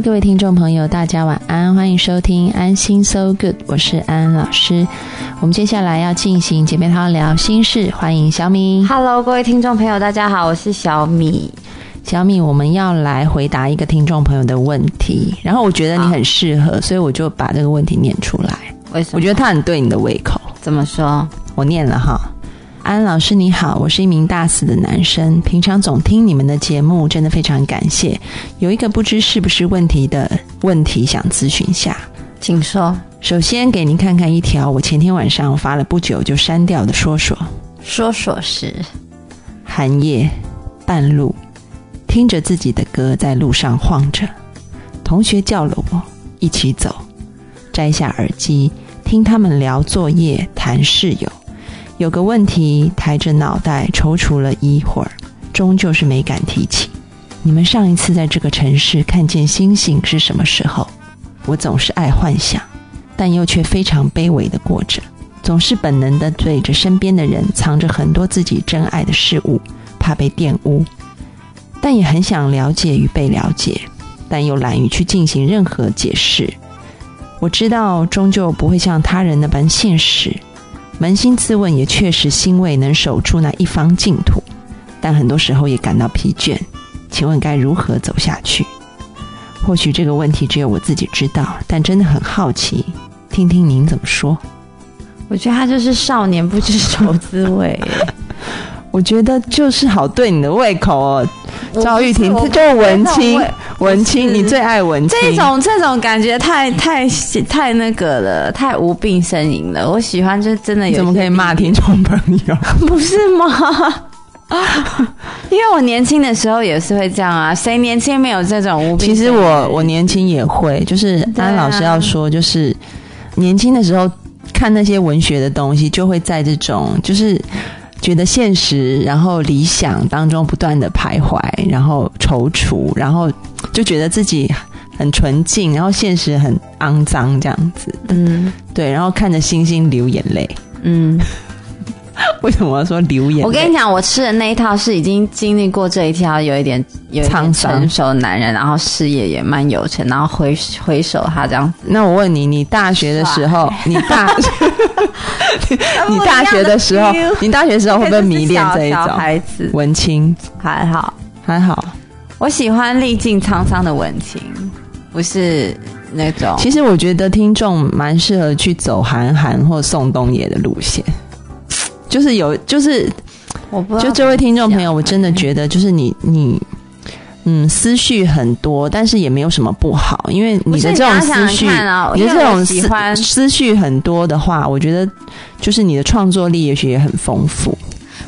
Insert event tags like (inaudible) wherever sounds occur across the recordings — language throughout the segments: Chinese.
Hello，各位听众朋友，大家晚安，欢迎收听安心 So Good，我是安安老师。我们接下来要进行姐妹淘聊心事，欢迎小米。Hello，各位听众朋友，大家好，我是小米。小米，我们要来回答一个听众朋友的问题，然后我觉得你很适合，所以我就把这个问题念出来。为什么？我觉得他很对你的胃口。怎么说？我念了哈。安老师你好，我是一名大四的男生，平常总听你们的节目，真的非常感谢。有一个不知是不是问题的问题想咨询下，请说。首先给您看看一条我前天晚上发了不久就删掉的说说。说说是寒夜半路，听着自己的歌在路上晃着，同学叫了我一起走，摘下耳机听他们聊作业谈室友。有个问题，抬着脑袋踌躇了一会儿，终究是没敢提起。你们上一次在这个城市看见星星是什么时候？我总是爱幻想，但又却非常卑微的过着，总是本能的对着身边的人藏着很多自己珍爱的事物，怕被玷污，但也很想了解与被了解，但又懒于去进行任何解释。我知道，终究不会像他人那般现实。扪心自问，也确实欣慰能守住那一方净土，但很多时候也感到疲倦。请问该如何走下去？或许这个问题只有我自己知道，但真的很好奇，听听您怎么说。我觉得他就是少年不知愁滋味。(laughs) 我觉得就是好对你的胃口哦，赵玉婷，我这就是文青文青，你最爱文青。这种这种感觉太太太那个了，太无病呻吟了。我喜欢就是真的有，怎么可以骂听？众朋友？(laughs) 不是吗？因为我年轻的时候也是会这样啊，谁年轻没有这种无病？其实我我年轻也会，就是安老师要说，就是年轻的时候看那些文学的东西，就会在这种就是觉得现实，然后理想当中不断的徘徊，然后踌躇，然后就觉得自己很纯净，然后现实很肮脏这样子。嗯对，然后看着星星流眼泪。嗯，(laughs) 为什么要说流眼泪？我跟你讲，我吃的那一套是已经经历过这一条，有一点有成熟的男人，然后事业也蛮有成，然后回回首他这样子。那我问你，你大学的时候，你大 (laughs) (laughs) 你大学的时候，你大学的时候会不会迷恋这一种孩子？文青？还好，还好，我喜欢历尽沧桑的文青，不是那种。其实我觉得听众蛮适合去走韩寒或宋冬野的路线，就是有，就是我不知道就这位听众朋友，我真的觉得就是你你。嗯，思绪很多，但是也没有什么不好，因为你的这种思绪，你的这种思喜欢思绪很多的话，我觉得就是你的创作力也许也很丰富。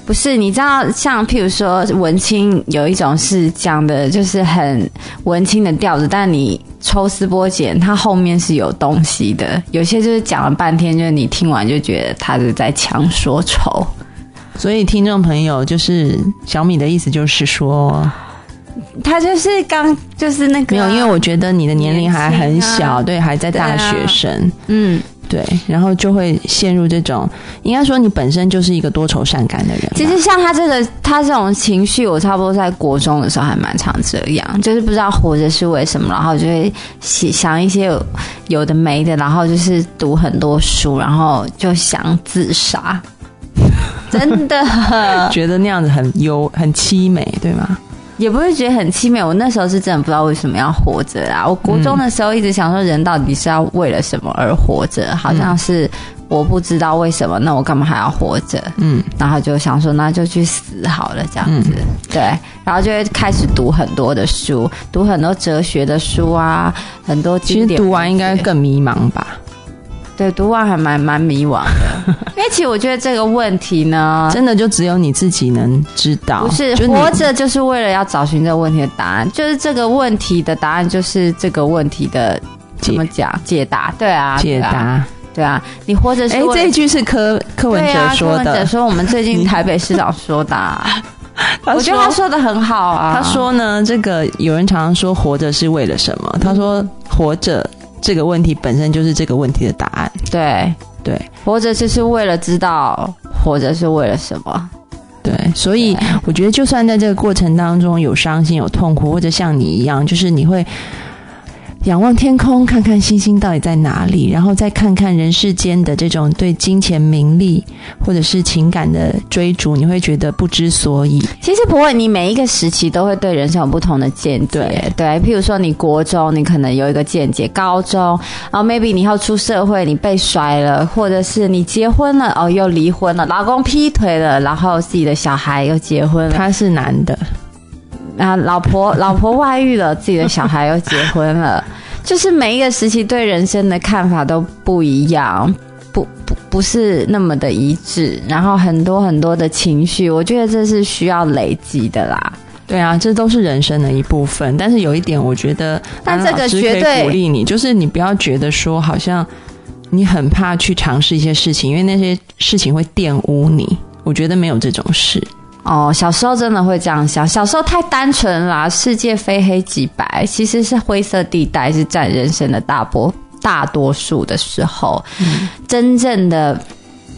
不是，你知道，像譬如说文青有一种是讲的，就是很文青的调子，但你抽丝剥茧，它后面是有东西的。有些就是讲了半天，就是你听完就觉得他是在强说愁。所以听众朋友，就是小米的意思就是说，他就是刚就是那个没有，因为我觉得你的年龄还很小，啊对，还在大学生，嗯，对，然后就会陷入这种，应该说你本身就是一个多愁善感的人。其实像他这个他这种情绪，我差不多在国中的时候还蛮常这样，就是不知道活着是为什么，然后就会想想一些有有的没的，然后就是读很多书，然后就想自杀。真的 (laughs) 觉得那样子很忧、很凄美，对吗？也不会觉得很凄美。我那时候是真的不知道为什么要活着啊！我国中的时候一直想说，人到底是要为了什么而活着？好像是我不知道为什么，那我干嘛还要活着？嗯，然后就想说，那就去死好了，这样子。对，然后就会开始读很多的书，读很多哲学的书啊，很多其经典。实读完应该更迷茫吧？对，读完还蛮蛮迷惘的。(laughs) 因为其实我觉得这个问题呢，真的就只有你自己能知道。不是活着就是为了要找寻这个问题的答案，就是这个问题的答案就是这个问题的怎么讲解答？对啊，解答。对啊，你活着是哎，这一句是柯柯文对啊，柯哲说的。文哲说我们最近 (laughs) 台北市长说的啊、我觉得他说的很好啊。他说呢，这个有人常常说活着是为了什么？他说活着这个问题本身就是这个问题的答案。对，对活着就是为了知道活着是为了什么。对，所以我觉得，就算在这个过程当中有伤心、有痛苦，或者像你一样，就是你会仰望天空，看看星星到底在哪里，然后再看看人世间的这种对金钱、名利或者是情感的追逐，你会觉得不知所以。其实不会，你每一个时期都会对人生有不同的见解。对对，譬如说你国中，你可能有一个见解；高中，然后 maybe 你以后出社会，你被甩了，或者是你结婚了，哦，又离婚了，老公劈腿了，然后自己的小孩又结婚了，他是男的，啊，老婆老婆外遇了，自己的小孩又结婚了，就是每一个时期对人生的看法都不一样，不不不是那么的一致，然后很多很多的情绪，我觉得这是需要累积的啦。对啊，这都是人生的一部分。但是有一点，我觉得，但这个绝对鼓励你，就是你不要觉得说好像你很怕去尝试一些事情，因为那些事情会玷污你。我觉得没有这种事。哦，小时候真的会这样想，小时候太单纯啦，世界非黑即白，其实是灰色地带，是占人生的大波大多数的时候，真正的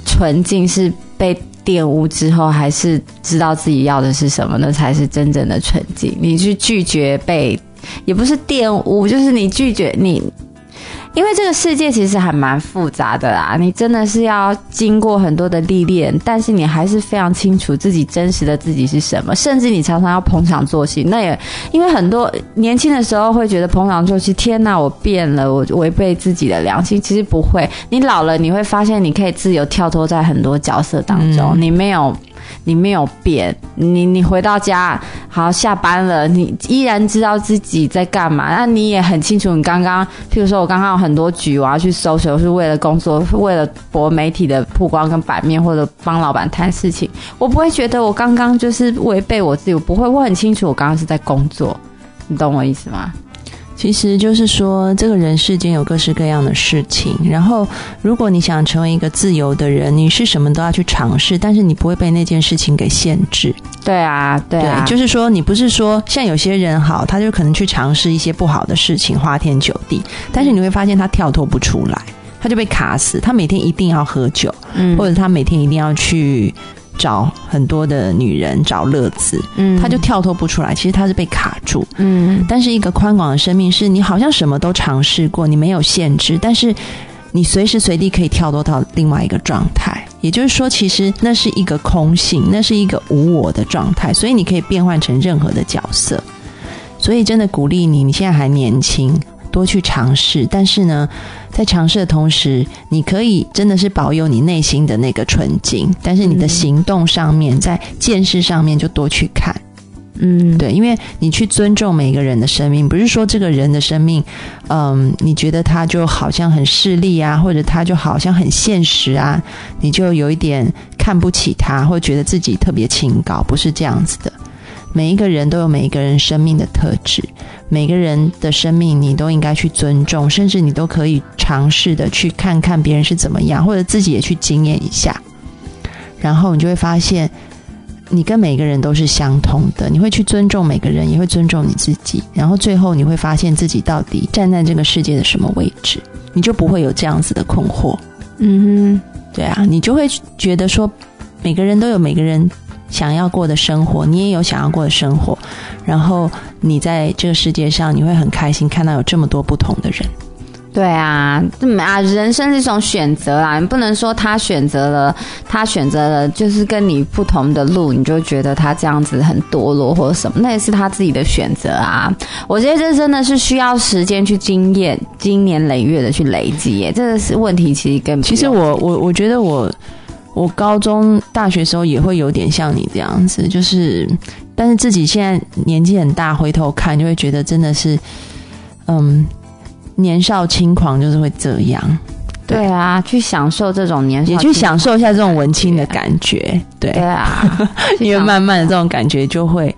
纯净是被玷污之后，还是知道自己要的是什么，那才是真正的纯净。你去拒绝被，也不是玷污，就是你拒绝你。因为这个世界其实还蛮复杂的啦，你真的是要经过很多的历练，但是你还是非常清楚自己真实的自己是什么，甚至你常常要捧场作戏。那也因为很多年轻的时候会觉得捧场作戏，天哪，我变了，我违背自己的良心。其实不会，你老了你会发现你可以自由跳脱在很多角色当中，你没有。你没有变，你你回到家，好下班了，你依然知道自己在干嘛。那你也很清楚，你刚刚，譬如说我刚刚有很多局我要去搜索，是为了工作，为了博媒体的曝光跟版面，或者帮老板谈事情。我不会觉得我刚刚就是违背我自己，我不会，我很清楚我刚刚是在工作。你懂我意思吗？其实就是说，这个人世间有各式各样的事情。然后，如果你想成为一个自由的人，你是什么都要去尝试，但是你不会被那件事情给限制。对啊，对啊，就是说，你不是说像有些人好，他就可能去尝试一些不好的事情，花天酒地，但是你会发现他跳脱不出来，他就被卡死。他每天一定要喝酒，嗯或者他每天一定要去找很多的女人找乐子，嗯他就跳脱不出来。其实他是被卡住。嗯但是一个宽广的生命是你好像什么都尝试过，你没有限制，但是你随时随地可以跳脱到另外一个状态。也就是说，其实那是一个空性，那是一个无我的状态，所以你可以变换成任何的角色。所以真的鼓励你，你现在还年轻，多去尝试。但是呢，在尝试的同时，你可以真的是保有你内心的那个纯净，但是你的嗯行动上面，在见识上面就多去看。嗯，对，因为你去尊重每一个人的生命，不是说这个人的生命，嗯，你觉得他就好像很势利啊，或者他就好像很现实啊，你就有一点看不起他，或觉得自己特别清高，不是这样子的。每一个人都有每一个人生命的特质，每个人的生命你都应该去尊重，甚至你都可以尝试的去看看别人是怎么样，或者自己也去经验一下，然后你就会发现。你跟每个人都是相通的，你会去尊重每个人，也会尊重你自己，然后最后你会发现自己到底站在这个世界的什么位置，你就不会有这样子的困惑。嗯哼对啊，你就会觉得说，每个人都有每个人想要过的生活，你也有想要过的生活，然后你在这个世界上，你会很开心看到有这么多不同的人。对啊，嗯啊，人生是一种选择啦，你不能说他选择了，他选择了就是跟你不同的路，你就觉得他这样子很堕落或者什么，那也是他自己的选择啊。我觉得这真的是需要时间去经验，经年累月的去累积耶，这个是问题，其实根本其实我我我觉得我我高中大学时候也会有点像你这样子，就是但是自己现在年纪很大，回头看就会觉得真的是，嗯，年少轻狂就是会这样。对啊，去享受这种年少，也去享受一下这种文青的感觉。对对啊，因为慢慢的这种感觉就会，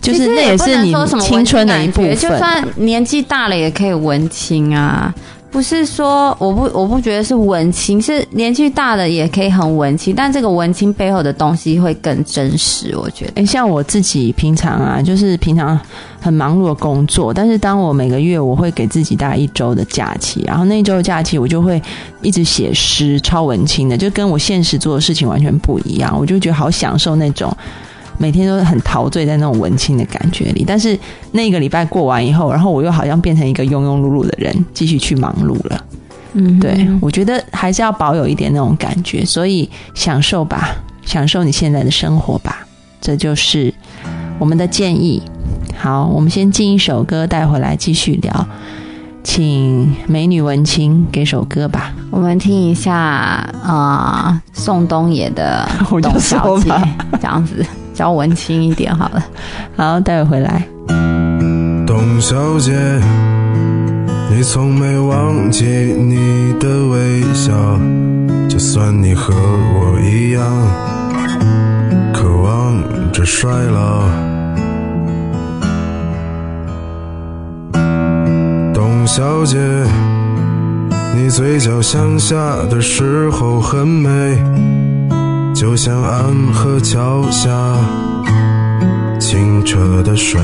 就是那也是你青春的一部分。就算年纪大了也可以文青啊。不是说我不我不觉得是文青，是年纪大的也可以很文青，但这个文青背后的东西会更真实。我觉得，像我自己平常啊，就是平常很忙碌的工作，但是当我每个月我会给自己大概一周的假期，然后那一周的假期我就会一直写诗，超文青的，就跟我现实做的事情完全不一样，我就觉得好享受那种。每天都很陶醉在那种文青的感觉里，但是那个礼拜过完以后，然后我又好像变成一个庸庸碌碌的人，继续去忙碌了。嗯，对，我觉得还是要保有一点那种感觉，所以享受吧，享受你现在的生活吧，这就是我们的建议。好，我们先进一首歌带回来继续聊，请美女文青给首歌吧，我们听一下啊，宋冬野的 (laughs)《董小姐》，这样子。较文青一点好了，好，待会回来。董小姐，你从没忘记你的微笑，就算你和我一样，渴望着衰老。董小姐，你嘴角向下的时候很美。就像安河桥下清澈的水，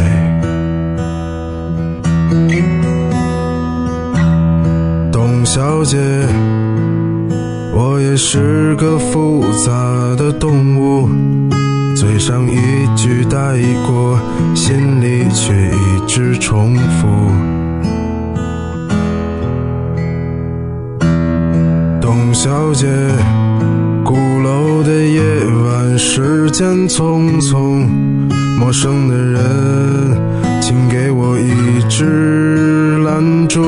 董小姐，我也是个复杂的动物，嘴上一句带过，心里却一直重复。董小姐。的夜晚，时间匆匆，陌生的人，请给我一支蜡烛。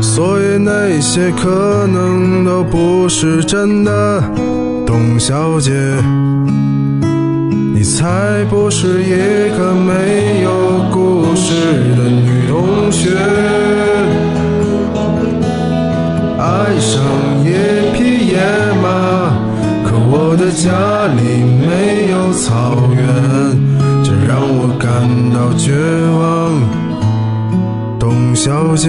所以那些可能都不是真的，董小姐，你才不是一个没有故事的女同学。爱上一匹野马，可我的家里没有草原，这让我感到绝望，董小姐。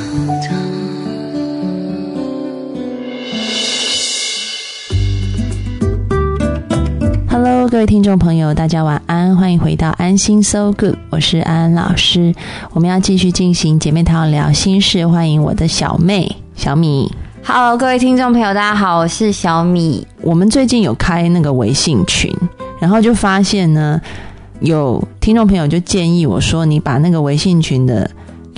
位听众朋友，大家晚安，欢迎回到安心 So Good，我是安安老师。我们要继续进行姐妹淘聊心事，欢迎我的小妹小米。Hello，各位听众朋友，大家好，我是小米。我们最近有开那个微信群，然后就发现呢，有听众朋友就建议我说，你把那个微信群的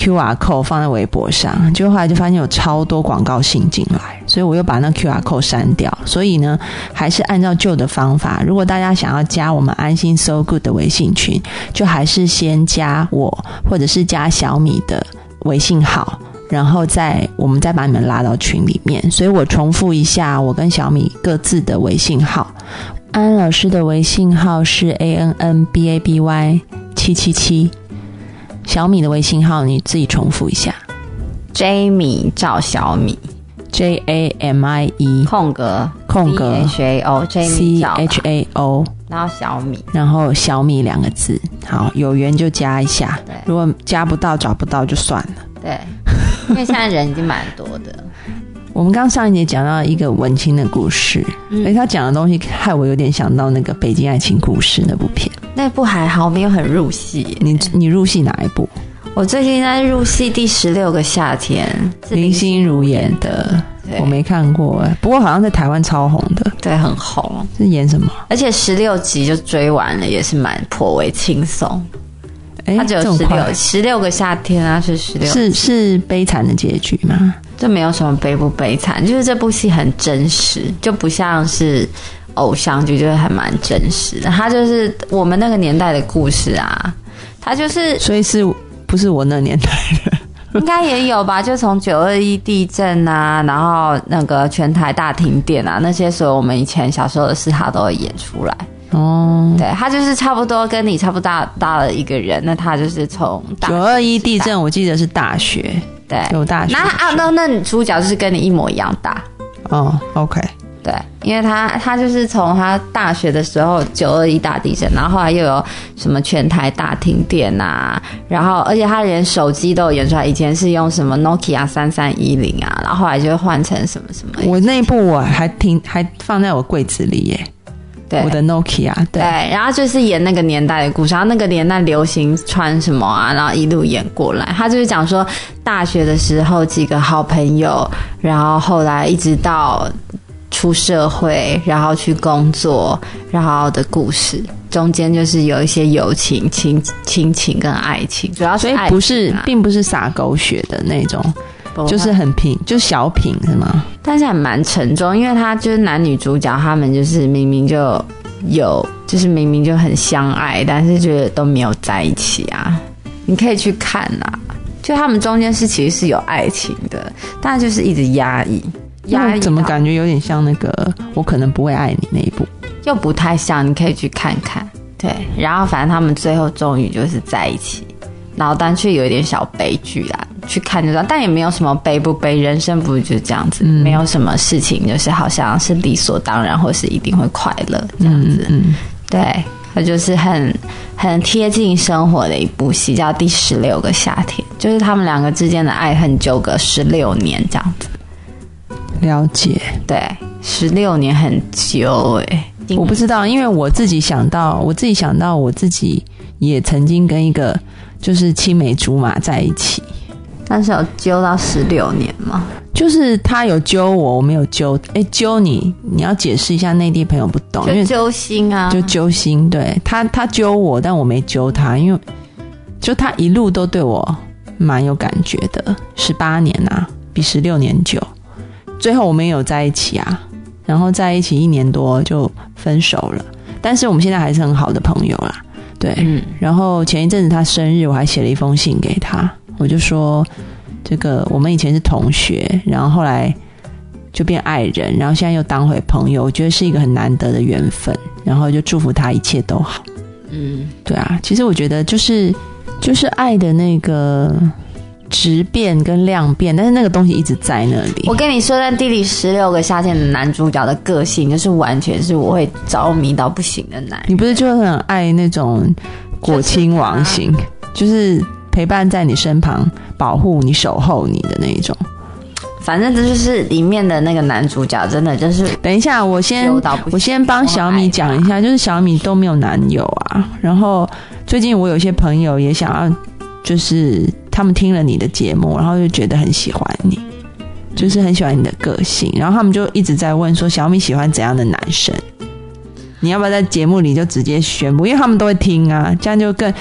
QR code 放在微博上，结果后来就发现有超多广告信进来，所以我又把那 QR code 删掉。所以呢，还是按照旧的方法，如果大家想要加我们安心 So Good 的微信群，就还是先加我，或者是加小米的微信号。然后再我们再把你们拉到群里面，所以我重复一下我跟小米各自的微信号。安安老师的微信号是 a n n b a b y 七七七，小米的微信号你自己重复一下。Jamie 赵小米。J A M I E 空格。空格。H A O C Jamie 赵 H A O，然后小米。然后小米两个字。好，有缘就加一下。对，如果加不到找不到就算了。对，(laughs) 因为现在人已经蛮多的。我们刚上一节讲到一个文青的故事，嗯所以他讲的东西害我有点想到那个《北京爱情故事》那部片。那部还好，没有很入戏。你你入戏哪一部？我最近在入戏第十六个夏天，林心如演的，我没看过哎，不过好像在台湾超红的，对，很红，是演什么？而且十六集就追完了，也是蛮颇为轻松。哎，它只有十六十六个夏天啊，是十六，是是悲惨的结局吗？这没有什么悲不悲惨，就是这部戏很真实，就不像是偶像剧，就是还蛮真实的。它就是我们那个年代的故事啊，它就是所以是不是我那年代的？(laughs) 应该也有吧，就从九二一地震啊，然后那个全台大停电啊，那些所有我们以前小时候的事，他都会演出来。哦，对他就是差不多跟你差不多大大的一个人，那他就是从大九二一地震，我记得是大学，对，有大学那啊那那你主角就是跟你一模一样大，哦，OK，对，因为他他就是从他大学的时候九二一大地震，然后后来又有什么全台大停电啊，然后而且他连手机都有演出来，以前是用什么 Nokia 三三一零啊，然后后来就换成什么什么，我那部我还听还放在我柜子里耶，对我的 Nokia，对，对，然后就是演那个年代的故事，然后那个年代流行穿什么啊，然后一路演过来。他就是讲说大学的时候几个好朋友，然后后来一直到出社会，然后去工作，然后的故事。中间就是有一些友情、亲亲情跟爱情，主要是所以爱不是并不是洒狗血的那种，不就是很平，就小品是吗？但是还蛮沉重，因为他就是男女主角，他们就是明明就有，就是明明就很相爱，但是觉得都没有在一起啊。你可以去看啊，就他们中间是其实是有爱情的，但就是一直压抑，压抑怎么感觉有点像那个我可能不会爱你那一部？又不太像，你可以去看看。对，然后反正他们最后终于就是在一起，然后但却有一点小悲剧啦，去看就知道，但也没有什么悲不悲，人生不是就这样子，没有什么事情就是好像是理所当然，或是一定会快乐这样子。嗯，对，它就是很很贴近生活的一部戏，叫《第十六个夏天》，就是他们两个之间的爱恨纠葛十六年这样子。了解。对，十六年很久哎、我不知道，因为我自己想到，我自己想到我自己也曾经跟一个就是青梅竹马在一起，但是有揪到十六年吗？就是他有揪我，我没有揪。哎，揪你，你要解释一下，内地朋友不懂，因为就揪心啊，就揪心。对他，他揪我，但我没揪他，因为就他一路都对我蛮有感觉的。十八年啊，比十六年久。最后我们也有在一起啊，然后在一起一年多就分手了，但是我们现在还是很好的朋友啦。对，嗯，然后前一阵子他生日，我还写了一封信给他，我就说这个我们以前是同学，然后后来就变爱人，然后现在又当回朋友，我觉得是一个很难得的缘分，然后就祝福他一切都好。嗯，对啊，其实我觉得就是就是爱的那个质变跟量变，但是那个东西一直在那里我。跟你说，在《第里十六个夏天》的男主角的个性，就是完全是我会着迷到不行的男人。你不是就很爱那种果亲王型，就是陪伴在你身旁，保护你、守候你的那一种。反正这就是里面的那个男主角，真的就是等一下，我先我先帮小米讲一下，就是小米都没有男友啊。然后最近我有些朋友也想要，就是他们听了你的节目，然后就觉得很喜欢你，就是很喜欢你的个性，然后他们就一直在问说小米喜欢怎样的男生？你要不要在节目里就直接宣布？因为他们都会听啊，这样就更。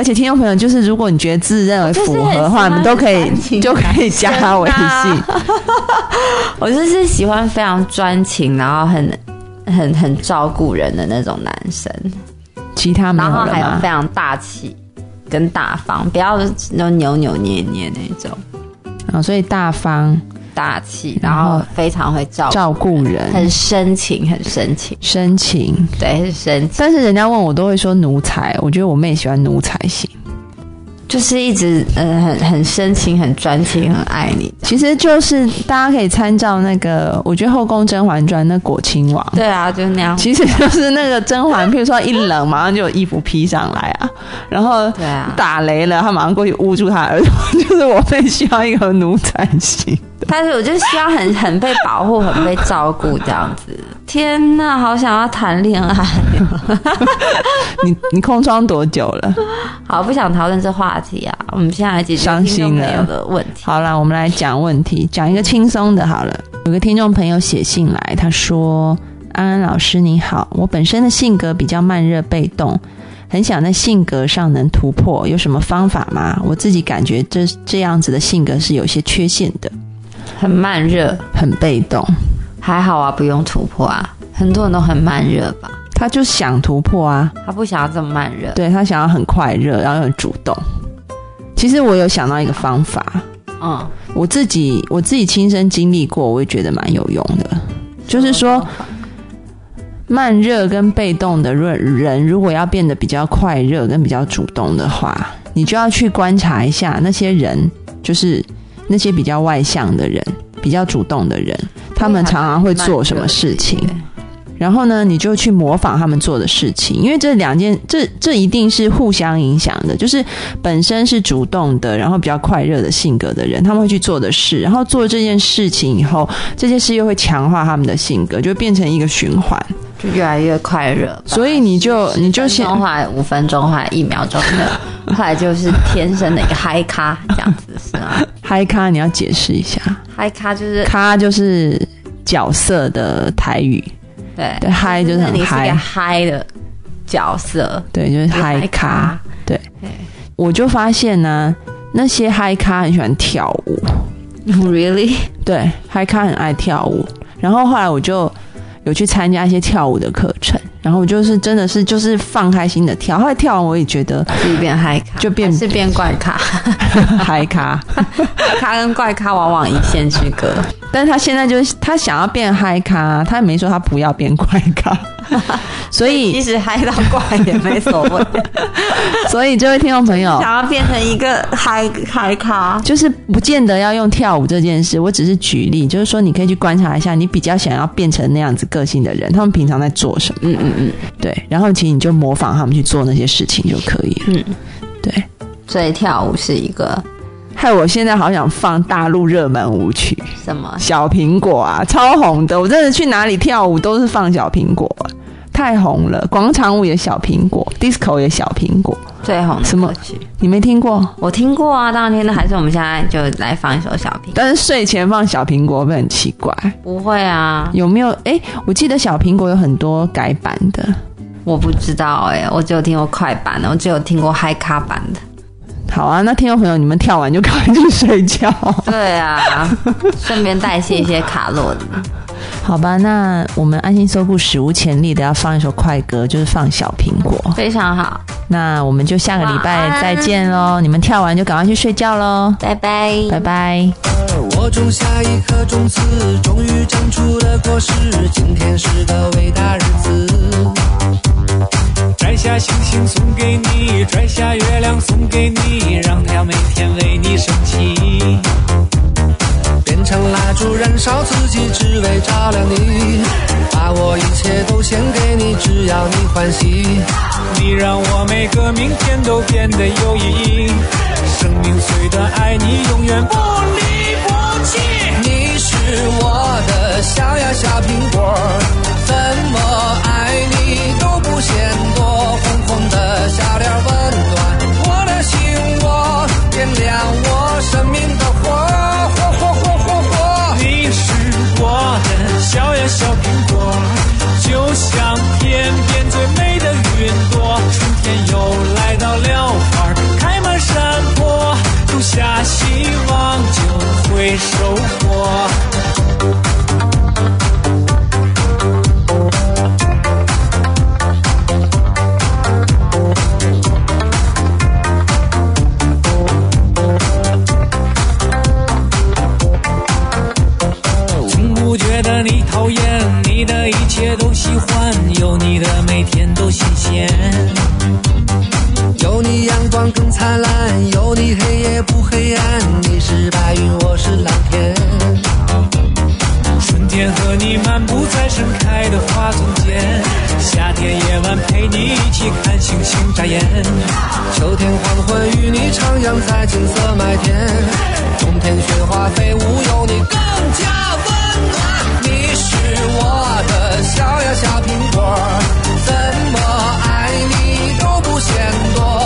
而且听众朋友，就是如果你觉得自认为符合的话，你们都可以就可以加他微信。(laughs) 我就是喜欢非常专情，然后很很很照顾人的那种男生，其他没有然后还有非？常大气跟大方，不要那扭扭捏捏那种啊，所以大方大气，然后非常会照顾照顾人，很深情，很深情，深情。对，很深情，但是人家问我都会说奴才，我觉得我妹喜欢奴才型。就是一直嗯很很深情、很专情、很爱你。其实就是大家可以参照那个，我觉得《后宫甄嬛传》那果亲王，对啊，就是那样。其实就是那个甄嬛，譬如说一冷，马上就有衣服披上来啊，然后对啊，打雷了，他马上过去捂住他耳朵，(laughs) 就是我妹需要一个奴才型。(laughs) 但是我就希望很很被保护、很被照顾这样子。天呐，好想要谈恋爱哦！你 (laughs) 你空窗多久了？好不想讨论这话题啊！我们现在来解决伤心的问题。好了，我们来讲问题，讲一个轻松的好了。有个听众朋友写信来，他说：“安安老师你好，我本身的性格比较慢热被动，很想在性格上能突破，有什么方法吗？我自己感觉这这样子的性格是有些缺陷的，很慢热，很被动。还好啊，不用突破啊。很多人都很慢热吧？他就想突破啊，他不想要这么慢热。对他想要很快热，然后很主动。其实我有想到一个方法，嗯，我自己我自己亲身经历过，我也觉得蛮有用的。就是说，慢热跟被动的人人，如果要变得比较快热跟比较主动的话，你就要去观察一下那些人，就是那些比较外向的人、比较主动的人，他们常常会做什么事情。然后呢，你就去模仿他们做的事情，因为这两件，这这一定是互相影响的。就是本身是主动的，然后比较快热的性格的人，他们会去做的事，然后做这件事情以后，这件事又会强化他们的性格，就变成一个循环。就越来越快热。所以你就你就先先后来五分钟，后来一秒钟的，后来就是天生的一个 (laughs) 嗨咖这样子是吗？嗨咖，你要解释一下，嗨咖就是咖就是角色的台语，对对嗨就是很嗨的角色，对，就是嗨咖。对我就发现呢，那些嗨咖很喜欢跳舞，，(laughs) really？对，嗨咖很爱跳舞。然后后来我就有去参加一些跳舞的课程，然后我就是真的是就是放开心的跳。后来跳完我也觉得自己变嗨咖，就变是变怪咖，(laughs) (laughs) 嗨咖，咖跟怪咖往往一线之隔。但是他现在就是他想要变嗨咖，他也没说他不要变怪咖，(laughs) 所以即使嗨到怪也没所谓。(laughs) 所以这位听众朋友，想要变成一个嗨嗨咖，就是不见得要用跳舞这件事，我只是举例，就是说你可以去观察一下，你比较想要变成那样子个性的人，他们平常在做什么？嗯嗯嗯，对，然后其实你就模仿他们去做那些事情就可以了。嗯，对。所以跳舞是一个害我现在好想放大陆热门舞曲，什么？小苹果啊，超红的。我真的去哪里跳舞都是放小苹果，太红了。广场舞也小苹果，disco 也小苹果。最红的什么歌曲你没听过？我听过啊，当然听的。还是我们现在就来放一首小苹果？但是睡前放小苹果会很奇怪？不会啊，有没有？哎，我记得小苹果有很多改版的。我不知道哎、我只有听过快版的，我只有听过嗨咖版的。好啊，那听众朋友，你们跳完就赶快去睡觉。对啊，(laughs) 顺便代谢一些卡路里。好吧，那我们安心搜顾史无前例的要放一首快歌，就是放小苹果。非常好，那我们就下个礼拜再见喽！你们跳完就赶快去睡觉喽，拜拜。拜拜。我种下一颗种子，终于长出了果实。今天是个伟大日子。摘下星星送给你，摘下月亮送给你，让太阳每天为你升起。变成蜡烛燃烧自己，只为照亮你。把我一切都献给你，只要你欢喜。你让我每个明天都变得有意义。生命虽短，爱你永远不离不弃。你是我的小呀小苹果，怎么爱你都不嫌晚陪你一起看星星眨眼，秋天黄昏与你徜徉在金色麦田，冬天雪花飞舞有你更加温暖。你是我的小呀小苹果，怎么爱你都不嫌多，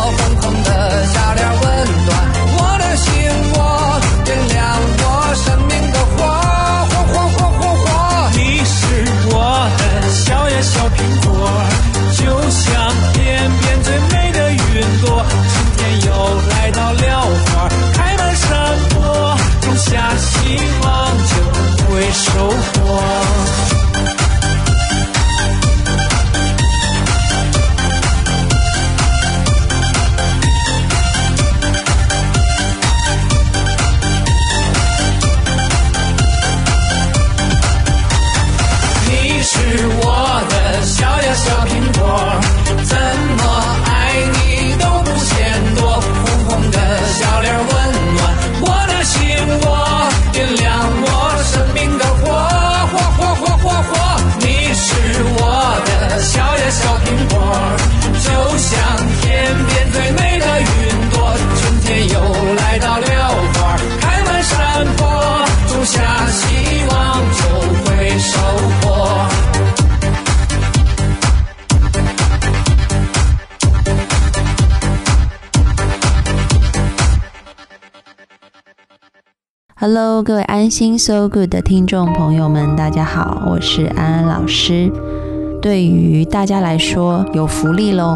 Hello，各位安心 So Good 的听众朋友们，大家好，我是安安老师。对于大家来说，有福利喽！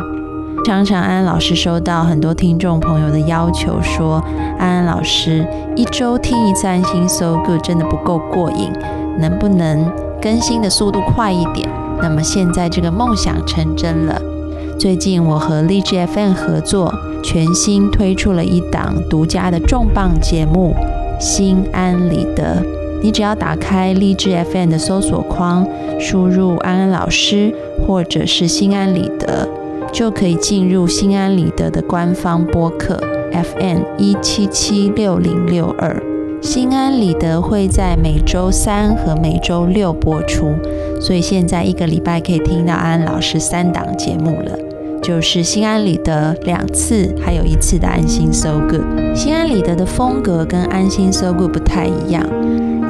常常安安老师收到很多听众朋友的要求说，安安老师一周听一次安心 So Good 真的不够过瘾，能不能更新的速度快一点？那么现在这个梦想成真了。最近我和荔枝 FM 合作，全新推出了一档独家的重磅节目《心安理得》。你只要打开荔枝 FM 的搜索框，输入安安老师或者是心安理得，就可以进入心安理得的官方播客 FM 一七七六零六二。心安理得会在每周三和每周六播出，所以现在一个礼拜可以听到安安老师三档节目了，就是心安理得两次，还有一次的安心 So Good。心安理得的风格跟安心 So Good 不太一样。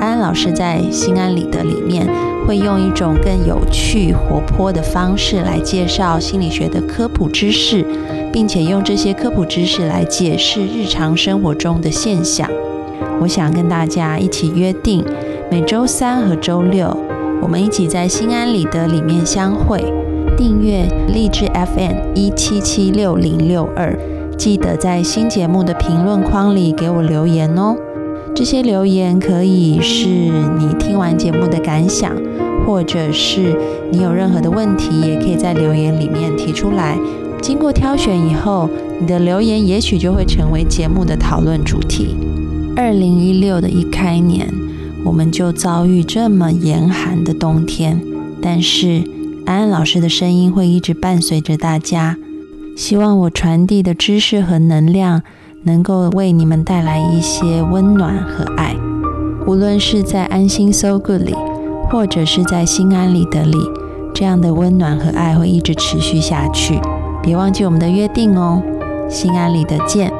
安安老师在心安理得里面会用一种更有趣、活泼的方式来介绍心理学的科普知识，并且用这些科普知识来解释日常生活中的现象。我想跟大家一起约定，每周三和周六，我们一起在心安理得里面相会。订阅励志 FM 一七七六零六二，记得在新节目的评论框里给我留言哦。这些留言可以是你听完节目的感想，或者是你有任何的问题，也可以在留言里面提出来。经过挑选以后，你的留言也许就会成为节目的讨论主题。二零一六的一开年，我们就遭遇这么严寒的冬天，但是安安老师的声音会一直伴随着大家。希望我传递的知识和能量，能够为你们带来一些温暖和爱。无论是在安心 So Good 里，或者是在心安理得里，这样的温暖和爱会一直持续下去。别忘记我们的约定哦，心安理得见。